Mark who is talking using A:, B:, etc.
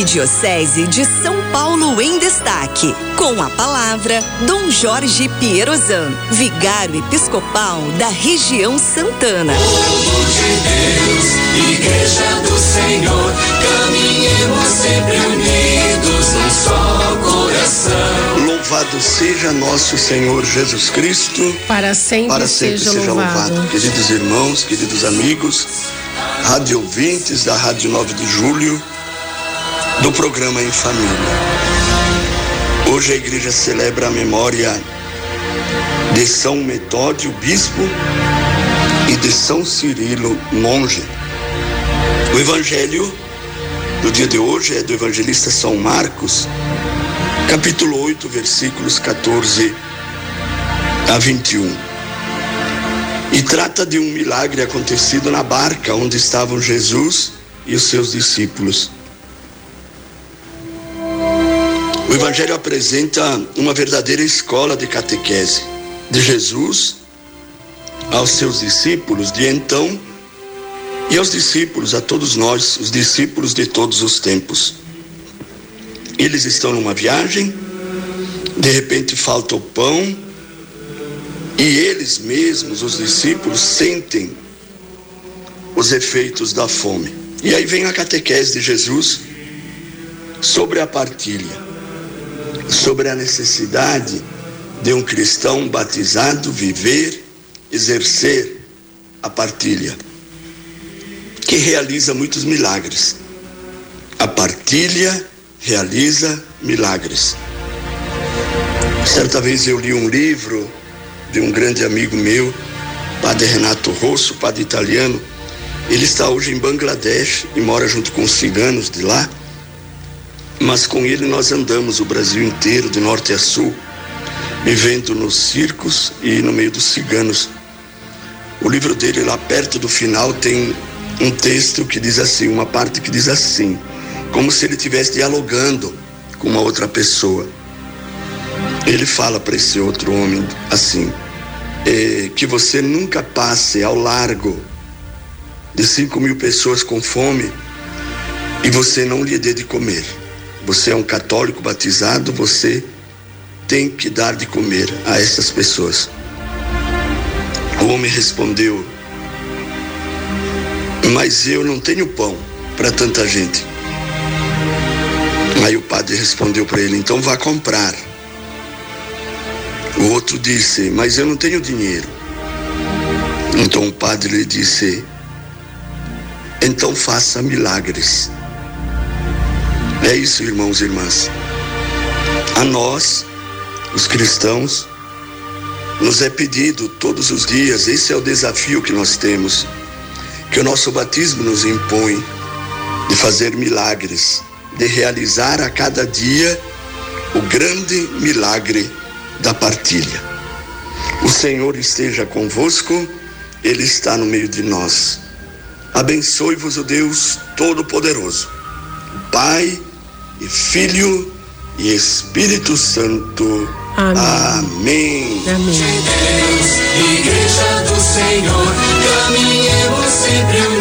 A: Arquidiocese de São Paulo em Destaque. Com a palavra, Dom Jorge Pierozan, vigário episcopal da região Santana.
B: Povo de Deus, Igreja do Senhor, caminhemos sempre unidos num só coração.
C: Louvado seja nosso Senhor Jesus Cristo.
D: Para sempre,
C: Para sempre
D: seja,
C: seja
D: louvado.
C: louvado. Queridos irmãos, queridos amigos, rádio ouvintes da Rádio 9 de Julho, do programa Em Família. Hoje a igreja celebra a memória de São Metódio, bispo, e de São Cirilo, monge. O evangelho do dia de hoje é do evangelista São Marcos, capítulo 8, versículos 14 a 21. E trata de um milagre acontecido na barca onde estavam Jesus e os seus discípulos. O Evangelho apresenta uma verdadeira escola de catequese de Jesus aos seus discípulos de então e aos discípulos, a todos nós, os discípulos de todos os tempos. Eles estão numa viagem, de repente falta o pão, e eles mesmos, os discípulos, sentem os efeitos da fome. E aí vem a catequese de Jesus sobre a partilha, sobre a necessidade de um cristão batizado viver, exercer a partilha, que realiza muitos milagres. A partilha realiza milagres. Certa vez eu li um livro de um grande amigo meu, Padre Renato Rosso, padre italiano. Ele está hoje em Bangladesh e mora junto com os ciganos de lá. Mas com ele nós andamos o Brasil inteiro, de norte a sul, vivendo nos circos e no meio dos ciganos. O livro dele, lá perto do final, tem um texto que diz assim, uma parte que diz assim, como se ele estivesse dialogando com uma outra pessoa. Ele fala para esse outro homem assim: é, que você nunca passe ao largo de cinco mil pessoas com fome e você não lhe dê de comer. Você é um católico batizado, você tem que dar de comer a essas pessoas. O homem respondeu: Mas eu não tenho pão para tanta gente. Aí o padre respondeu para ele: Então vá comprar. O outro disse: Mas eu não tenho dinheiro. Então o padre lhe disse: Então faça milagres. É isso, irmãos e irmãs. A nós, os cristãos, nos é pedido todos os dias, esse é o desafio que nós temos, que o nosso batismo nos impõe de fazer milagres, de realizar a cada dia o grande milagre da partilha. O Senhor esteja convosco, Ele está no meio de nós. Abençoe-vos o Deus Todo-Poderoso, Pai e Filho e Espírito Santo.
D: Amém.
C: Amém.
D: Amém.
B: Deus, Igreja do Senhor, caminhemos sempre